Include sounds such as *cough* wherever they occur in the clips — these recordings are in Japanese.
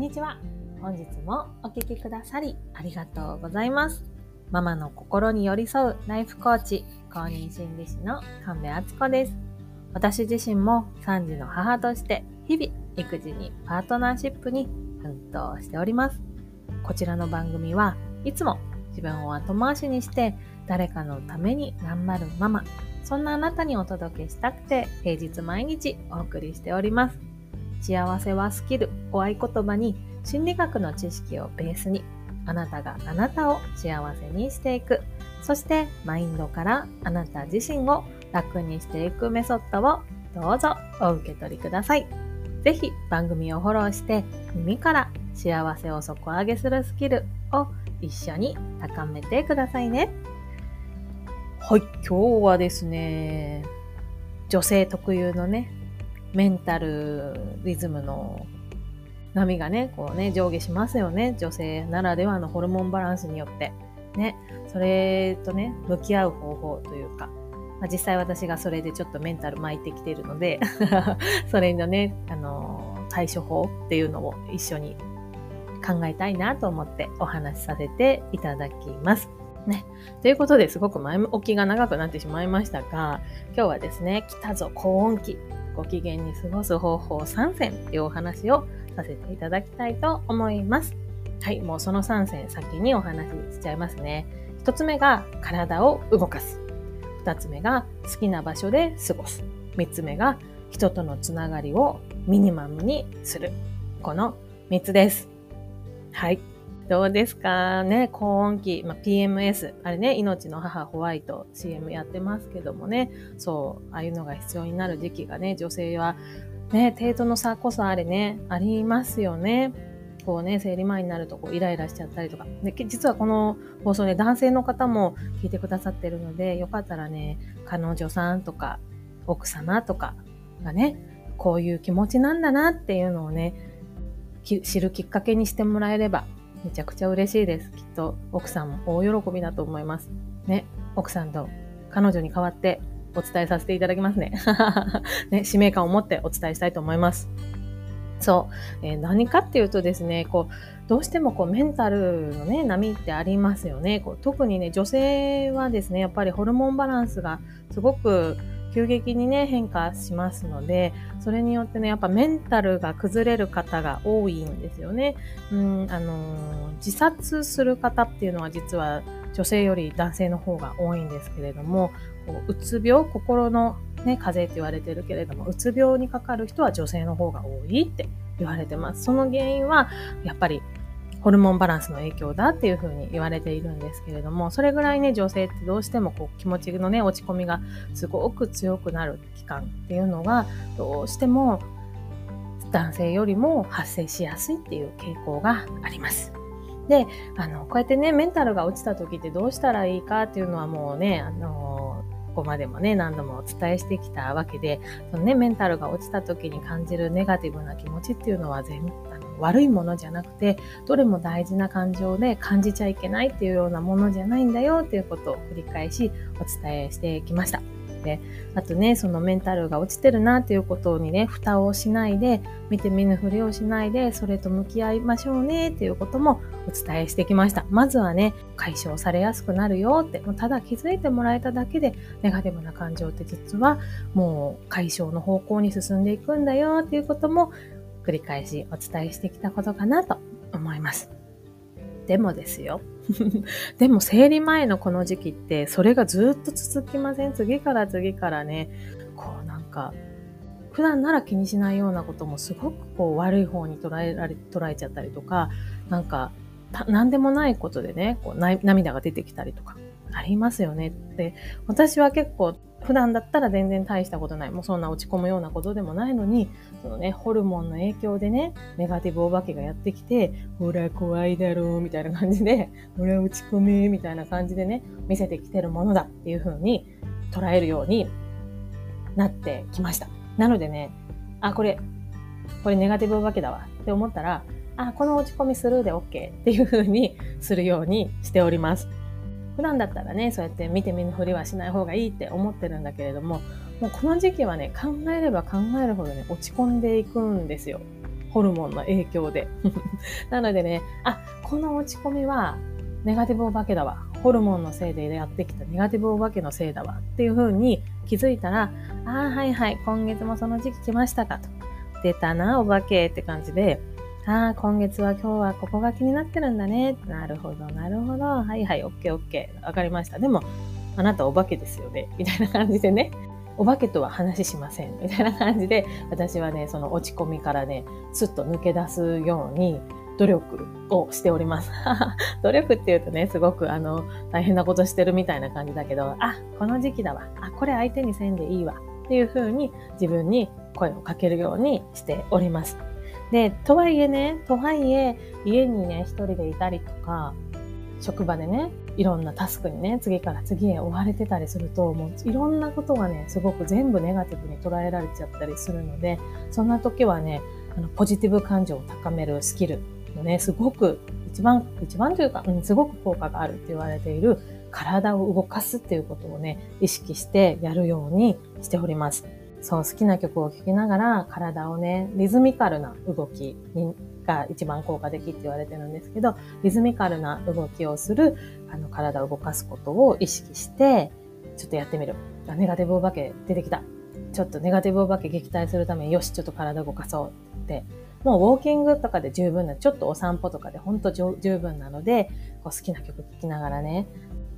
んにちは。本日もお聴きくださりありがとうございます。ママの心に寄り添うライフコーチ、公認心理師の神戸敦子です。私自身も3児の母として日々育児にパートナーシップに奮闘しております。こちらの番組はいつも自分を後回しにして誰かのために頑張るママ、そんなあなたにお届けしたくて平日毎日お送りしております。幸せはスキルを合言葉に心理学の知識をベースにあなたがあなたを幸せにしていくそしてマインドからあなた自身を楽にしていくメソッドをどうぞお受け取りください。ぜひ番組をフォローして耳から幸せを底上げするスキルを一緒に高めてくださいね。はい。今日はですね女性特有のねメンタルリズムの波がね、こうね、上下しますよね。女性ならではのホルモンバランスによって。ね、それとね、向き合う方法というか、まあ、実際私がそれでちょっとメンタル巻いてきてるので、*laughs* それのね、あのー、対処法っていうのを一緒に考えたいなと思ってお話しさせていただきます。ね。ということですごく前置きが長くなってしまいましたが、今日はですね、来たぞ高音期ご機嫌に過ごす方法3選というお話をさせていただきたいと思います。はい、もうその3選先にお話ししちゃいますね。1つ目が体を動かす。2つ目が好きな場所で過ごす。3つ目が人とのつながりをミニマムにする。この3つです。はい。どうですか？ね高音期、まあ、PMS。あれね、命の母ホワイト CM やってますけどもね。そう、ああいうのが必要になる時期がね、女性はね、程度の差こそあれね、ありますよね。こうね、生理前になるとこうイライラしちゃったりとか。で、実はこの放送ね、男性の方も聞いてくださってるので、よかったらね、彼女さんとか、奥様とかがね、こういう気持ちなんだなっていうのをね、知るきっかけにしてもらえればめちゃくちゃ嬉しいです。きっと奥さんも大喜びだと思います。ね、奥さんと彼女に代わってお伝えさせていただきますね。*laughs* ね、使命感を持ってお伝えしたいと思います。そう、えー、何かっていうとですね、こう、どうしてもこうメンタルのね、波ってありますよね。こう特にね、女性はですね、やっぱりホルモンバランスがすごく急激にね、変化しますので、それによってね、やっぱメンタルが崩れる方が多いんですよね。うん、あのー、自殺する方っていうのは実は女性より男性の方が多いんですけれども、こううつ病、心のね、風邪って言われてるけれども、うつ病にかかる人は女性の方が多いって言われてます。その原因は、やっぱりホルモンバランスの影響だっていうふうに言われているんですけれども、それぐらいね、女性ってどうしてもこう気持ちのね、落ち込みがすごく強くなる期間っていうのが、どうしても男性よりも発生しやすいっていう傾向があります。で、あの、こうやってね、メンタルが落ちた時ってどうしたらいいかっていうのはもうね、あの、ここまでもね、何度もお伝えしてきたわけで、そのね、メンタルが落ちた時に感じるネガティブな気持ちっていうのは全悪いものじゃなくて、どれも大事な感情で感じちゃいけないっていうようなものじゃないんだよっていうことを繰り返しお伝えしてきました。で、あとね、そのメンタルが落ちてるなっていうことにね、蓋をしないで、見て見ぬふりをしないで、それと向き合いましょうねっていうこともお伝えしてきました。まずはね、解消されやすくなるよって、もうただ気づいてもらえただけで、ネガティブな感情って実はもう解消の方向に進んでいくんだよっていうことも繰り返しお伝えしてきたことかなと思います。でもですよ。*laughs* でも生理前のこの時期ってそれがずっと続きません次から次からね、こうなんか、普段なら気にしないようなこともすごくこう悪い方に捉えられ、捉えちゃったりとか、なんか、何でもないことでね、こう涙が出てきたりとか、ありますよねって、私は結構普段だったら全然大したことない。もうそんな落ち込むようなことでもないのに、そのね、ホルモンの影響でね、ネガティブお化けがやってきて、ほら怖いだろう、みたいな感じで、ほら落ち込め、みたいな感じでね、見せてきてるものだっていう風に捉えるようになってきました。なのでね、あ、これ、これネガティブお化けだわって思ったら、あ、この落ち込みスルーで OK っていう風にするようにしております。普段だったらね、そうやって見て見ぬふりはしない方がいいって思ってるんだけれども、もうこの時期はね、考えれば考えるほどね、落ち込んでいくんですよ。ホルモンの影響で。*laughs* なのでね、あ、この落ち込みはネガティブお化けだわ。ホルモンのせいでやってきたネガティブお化けのせいだわ。っていう風に気づいたら、ああ、はいはい、今月もその時期来ましたかと。出たな、お化けって感じで、ああ、今月は今日はここが気になってるんだね。なるほど、なるほど。はいはい、オッケーオッケー。わかりました。でも、あなたお化けですよね。*laughs* みたいな感じでね。お化けとは話しません。みたいな感じで、私はね、その落ち込みからね、スッと抜け出すように、努力をしております。*laughs* 努力っていうとね、すごくあの、大変なことしてるみたいな感じだけど、あ、この時期だわ。あ、これ相手にせんでいいわ。っていう風に自分に声をかけるようにしております。で、とはいえね、とはいえ、家にね、一人でいたりとか、職場でね、いろんなタスクにね、次から次へ追われてたりすると、もういろんなことがね、すごく全部ネガティブに捉えられちゃったりするので、そんな時はね、あのポジティブ感情を高めるスキルのね、すごく一番、一番というか、うん、すごく効果があるって言われている体を動かすっていうことをね、意識してやるようにしております。そう、好きな曲を聴きながら体をね、リズミカルな動きにが一番効果的って言われてるんですけど、リズミカルな動きをする、あの、体を動かすことを意識して、ちょっとやってみる。あ、ネガティブお化け出てきた。ちょっとネガティブお化け撃退するために、よし、ちょっと体動かそうって。もうウォーキングとかで十分な、ちょっとお散歩とかで本当十分なので、こう好きな曲聴きながらね、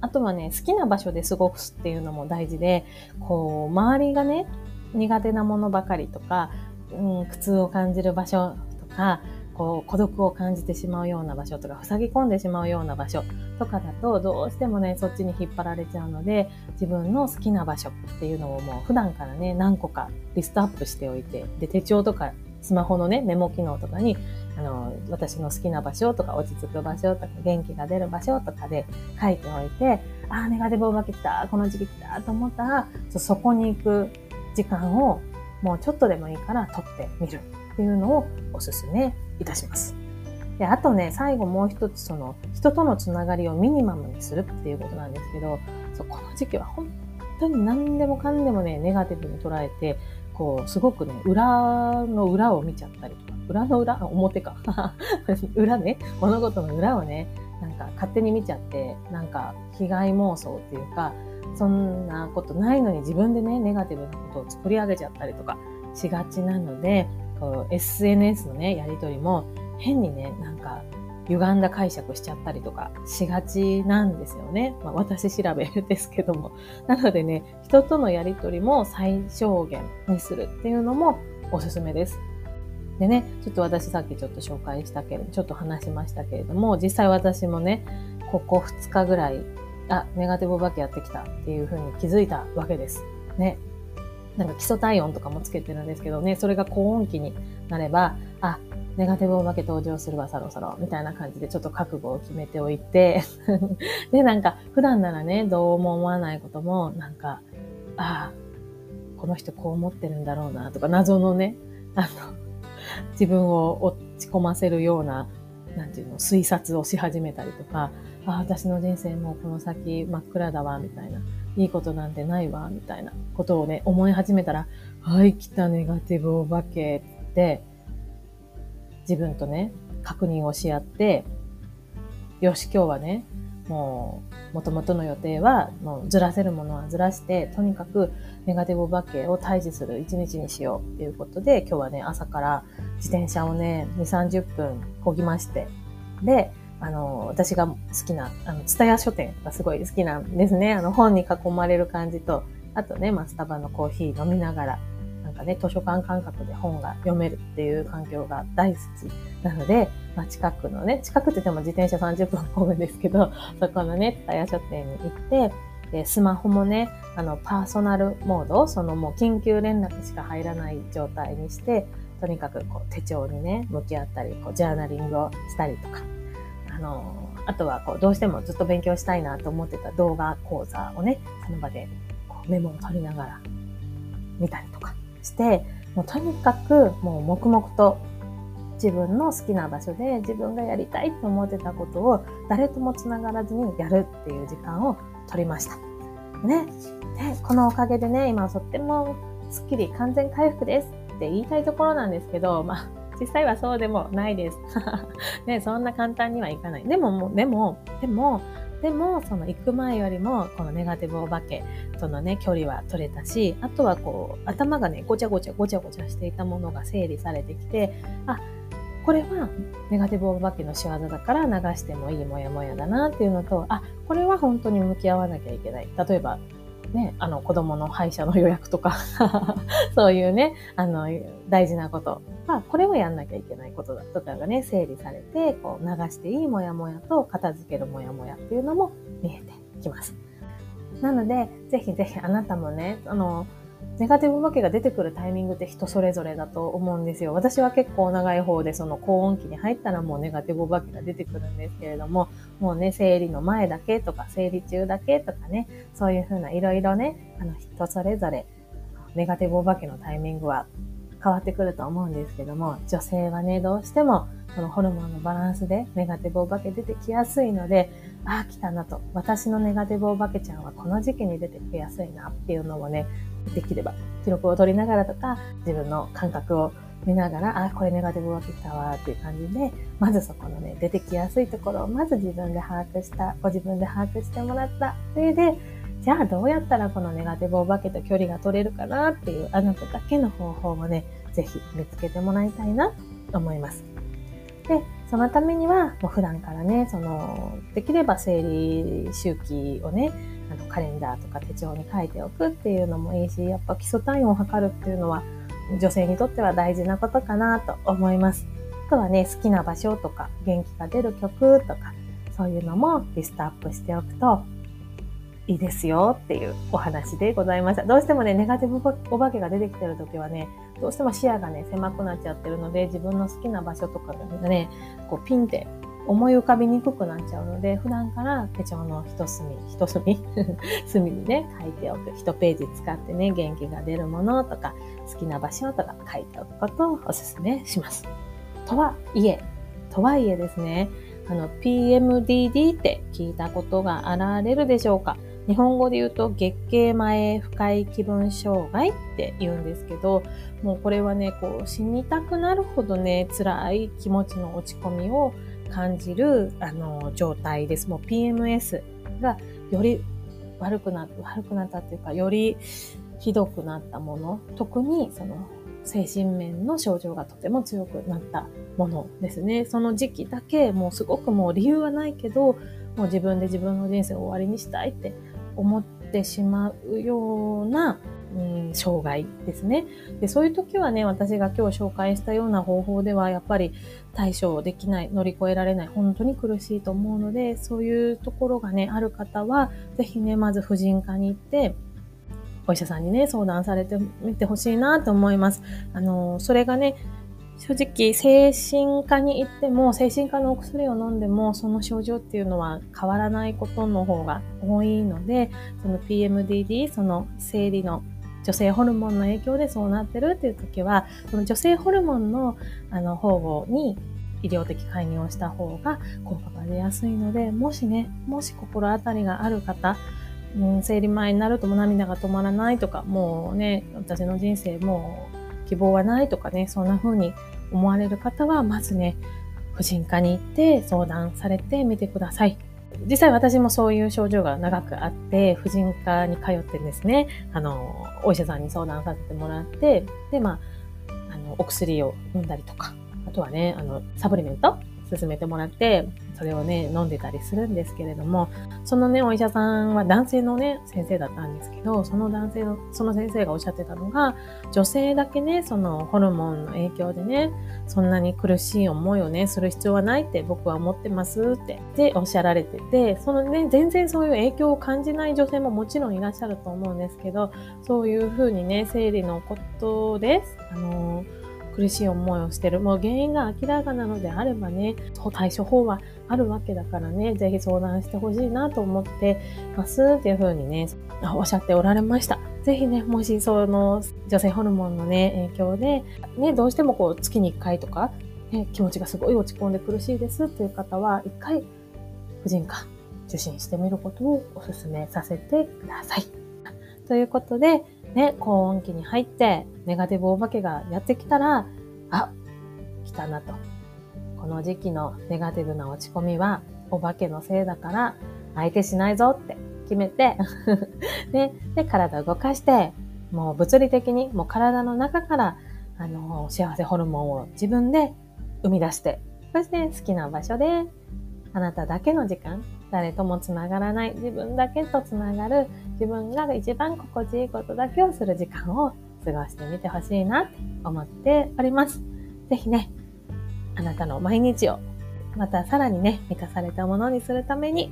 あとはね、好きな場所で過ごすっていうのも大事で、こう、周りがね、苦手なものばかりとか、うん、苦痛を感じる場所とか、こう孤独を感じてしまうような場所とか、塞ぎ込んでしまうような場所とかだと、どうしてもね、そっちに引っ張られちゃうので、自分の好きな場所っていうのをもう普段からね、何個かリストアップしておいて、で、手帳とかスマホのね、メモ機能とかに、あの、私の好きな場所とか、落ち着く場所とか、元気が出る場所とかで書いておいて、ああ、ネガティブお化け来た、この時期来たと思ったら、そこに行く時間をもうちょっとでもいいから取ってみるっていうのをおすすめいたします。で、あとね、最後もう一つその人とのつながりをミニマムにするっていうことなんですけど、そうこの時期は本当に何でもかんでもね、ネガティブに捉えて、こう、すごくね、裏の裏を見ちゃったりとか、裏の裏表か。*laughs* 裏ね、物事の裏をね、なんか勝手に見ちゃって、なんか被害妄想っていうか、そんなことないのに自分でね、ネガティブなことを作り上げちゃったりとかしがちなので、こう SNS のね、やりとりも変にね、なんか歪んだ解釈しちゃったりとかしがちなんですよね。まあ、私調べですけども。なのでね、人とのやりとりも最小限にするっていうのもおすすめです。でね、ちょっと私さっきちょっと紹介したけど、ちょっと話しましたけれども、実際私もね、ここ2日ぐらいあ、ネガティブお化けやってきたっていうふうに気づいたわけです。ね。なんか基礎体温とかもつけてるんですけどね、それが高温期になれば、あ、ネガティブお化け登場するわ、そろそろ、みたいな感じでちょっと覚悟を決めておいて *laughs* で、なんか普段ならね、どうも思わないことも、なんか、ああ、この人こう思ってるんだろうな、とか、謎のね、あの、自分を落ち込ませるような、なんていうの、推察をし始めたりとか、ああ、私の人生もこの先真っ暗だわ、みたいな。いいことなんてないわ、みたいなことをね、思い始めたら、はい、来たネガティブお化けって、自分とね、確認をし合って、よし、今日はね、もう、元々の予定は、もうずらせるものはずらして、とにかくネガティブお化けを退治する一日にしようっていうことで、今日はね、朝から自転車をね、2、30分漕ぎまして、で、あの、私が好きな、あの、ツタヤ書店がすごい好きなんですね。あの、本に囲まれる感じと、あとね、まあ、スタバのコーヒー飲みながら、なんかね、図書館感覚で本が読めるっていう環境が大好きなので、まあ、近くのね、近くって言っても自転車30分込むんですけど、*laughs* そこのね、タヤ書店に行って、で、スマホもね、あの、パーソナルモード、そのもう緊急連絡しか入らない状態にして、とにかくこう手帳にね、向き合ったり、こうジャーナリングをしたりとか、あの、あとはこうどうしてもずっと勉強したいなと思ってた動画講座をね、その場でこうメモを取りながら見たりとか。して、もうとにかくもう黙々と自分の好きな場所で自分がやりたいと思ってたことを誰とも繋がらずにやるっていう時間を取りました。ね。で、このおかげでね、今とってもスッキリ完全回復ですって言いたいところなんですけど、まあ、実際はそうでもないです。*laughs* ね、そんな簡単にはいかない。でも、でも、でも、でも、その行く前よりも、このネガティブお化けとのね、距離は取れたし、あとはこう、頭がね、ごちゃごちゃごちゃごちゃしていたものが整理されてきて、あ、これはネガティブお化けの仕業だから流してもいいモヤモヤだなっていうのと、あ、これは本当に向き合わなきゃいけない。例えば、ね、あの子供の歯医者の予約とか *laughs* そういうね、あの、大事なこと。まあ、これをやんなきゃいけないことだとかがね、整理されて、こう流していいモヤモヤと片付けるモヤモヤっていうのも見えてきます。なので、ぜひぜひあなたもね、あの、ネガティブお化けが出てくるタイミングって人それぞれだと思うんですよ。私は結構長い方でその高温期に入ったらもうネガティブお化けが出てくるんですけれども、もうね、生理の前だけとか生理中だけとかね、そういうふうないろいろね、あの人それぞれネガティブお化けのタイミングは変わってくると思うんですけども、女性はね、どうしてもそのホルモンのバランスでネガティブお化け出てきやすいので、ああ、来たなと。私のネガティブお化けちゃんはこの時期に出てきやすいなっていうのをね、できれば記録を取りながらとか、自分の感覚を見ながら、あ、これネガティブ起きたわっていう感じで、まずそこのね、出てきやすいところをまず自分で把握した、ご自分で把握してもらった。それで、じゃあどうやったらこのネガティブお化けと距離が取れるかなっていうあなただけの方法をね、ぜひ見つけてもらいたいなと思います。で、そのためには、もう普段からね、その、できれば生理周期をね、あのカレンダーとか手帳に書いておくっていうのもいいし、やっぱ基礎体温を測るっていうのは女性にとっては大事なことかなと思います。あとはね、好きな場所とか元気が出る曲とかそういうのもリストアップしておくといいですよっていうお話でございました。どうしてもね、ネガティブお化けが出てきてる時はね、どうしても視野がね、狭くなっちゃってるので、自分の好きな場所とかでね、こうピンって思い浮かびにくくなっちゃうので、普段から手帳の一隅、一隅 *laughs* 隅にね、書いておく。一ページ使ってね、元気が出るものとか、好きな場所とか書いておくことをお勧めします。とはいえ、とはいえですね、あの、PMDD って聞いたことがあられるでしょうか？日本語で言うと月経前不快気分障害って言うんですけど、もうこれはね、こう死にたくなるほどね、辛い気持ちの落ち込みを感じるあの状態です。もう PMS がより悪くなった悪くなったっていうか、よりひどくなったもの、特にその精神面の症状がとても強くなったものですね。その時期だけもうすごくもう理由はないけど、もう自分で自分の人生を終わりにしたいって思ってしまうようなうん、障害ですねで。そういう時はね、私が今日紹介したような方法では、やっぱり対処できない、乗り越えられない、本当に苦しいと思うので、そういうところがね、ある方は、ぜひね、まず婦人科に行って、お医者さんにね、相談されてみてほしいなと思います。あの、それがね、正直、精神科に行っても、精神科のお薬を飲んでも、その症状っていうのは変わらないことの方が多いので、その PMDD、その生理の女性ホルモンの影響でそうなってるっていう時は、その女性ホルモンのあの保護に医療的介入をした方が効果が出やすいので、もしね、もし心当たりがある方、うん、生理前になるともう涙が止まらないとか、もうね、私の人生もう希望はないとかね、そんな風に思われる方は、まずね、婦人科に行って相談されてみてください。実際私もそういう症状が長くあって、婦人科に通ってですね、あの、お医者さんに相談させてもらって、で、まあ、あの、お薬を飲んだりとか、あとはね、あの、サプリメント勧めてもらって、それをね、飲んでたりするんですけれども、そのね、お医者さんは男性のね、先生だったんですけど、その男性の、その先生がおっしゃってたのが、女性だけね、そのホルモンの影響でね、そんなに苦しい思いをね、する必要はないって僕は思ってますって、で、おっしゃられてて、そのね、全然そういう影響を感じない女性ももちろんいらっしゃると思うんですけど、そういうふうにね、生理のことです。あのー苦しい思いをしてる。もう原因が明らかなのであればね、対処法はあるわけだからね、ぜひ相談してほしいなと思ってますっていうふうにね、おっしゃっておられました。ぜひね、もしその女性ホルモンのね、影響で、ね、どうしてもこう月に1回とか、ね、気持ちがすごい落ち込んで苦しいですっていう方は、1回婦人科受診してみることをお勧めさせてください。ということで、ね、高温期に入って、ネガティブお化けがやってきたら、あ、きたなと。この時期のネガティブな落ち込みは、お化けのせいだから、相手しないぞって決めてで、*laughs* で、体動かして、もう物理的に、もう体の中から、あの、幸せホルモンを自分で生み出して、そして好きな場所で、あなただけの時間、誰ともつながらない、自分だけとつながる、自分が一番心地いいことだけをする時間を過ごしてみてほしいなって思っております。ぜひね、あなたの毎日をまたさらにね、満たされたものにするために、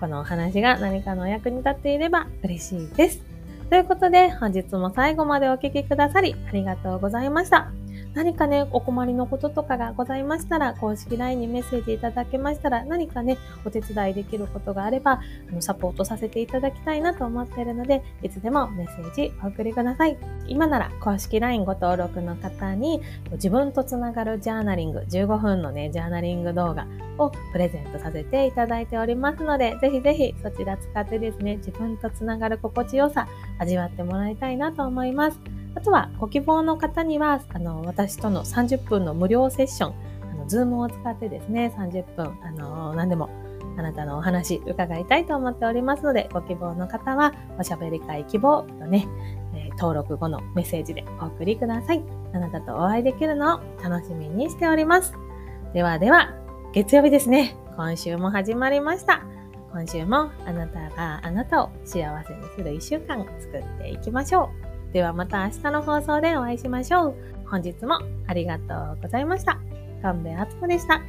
このお話が何かのお役に立っていれば嬉しいです。ということで、本日も最後までお聴きくださりありがとうございました。何かね、お困りのこととかがございましたら、公式 LINE にメッセージいただけましたら、何かね、お手伝いできることがあれば、あのサポートさせていただきたいなと思っているので、いつでもメッセージお送りください。今なら公式 LINE ご登録の方に、自分とつながるジャーナリング、15分のね、ジャーナリング動画をプレゼントさせていただいておりますので、ぜひぜひそちら使ってですね、自分とつながる心地よさ、味わってもらいたいなと思います。あとは、ご希望の方には、あの、私との30分の無料セッション、あの、ズームを使ってですね、30分、あの、何でも、あなたのお話伺いたいと思っておりますので、ご希望の方は、おしゃべり会希望とね、えー、登録後のメッセージでお送りください。あなたとお会いできるのを楽しみにしております。ではでは、月曜日ですね。今週も始まりました。今週もあなたがあなたを幸せにする一週間作っていきましょう。ではまた明日の放送でお会いしましょう。本日もありがとうございました。神戸敦子でした。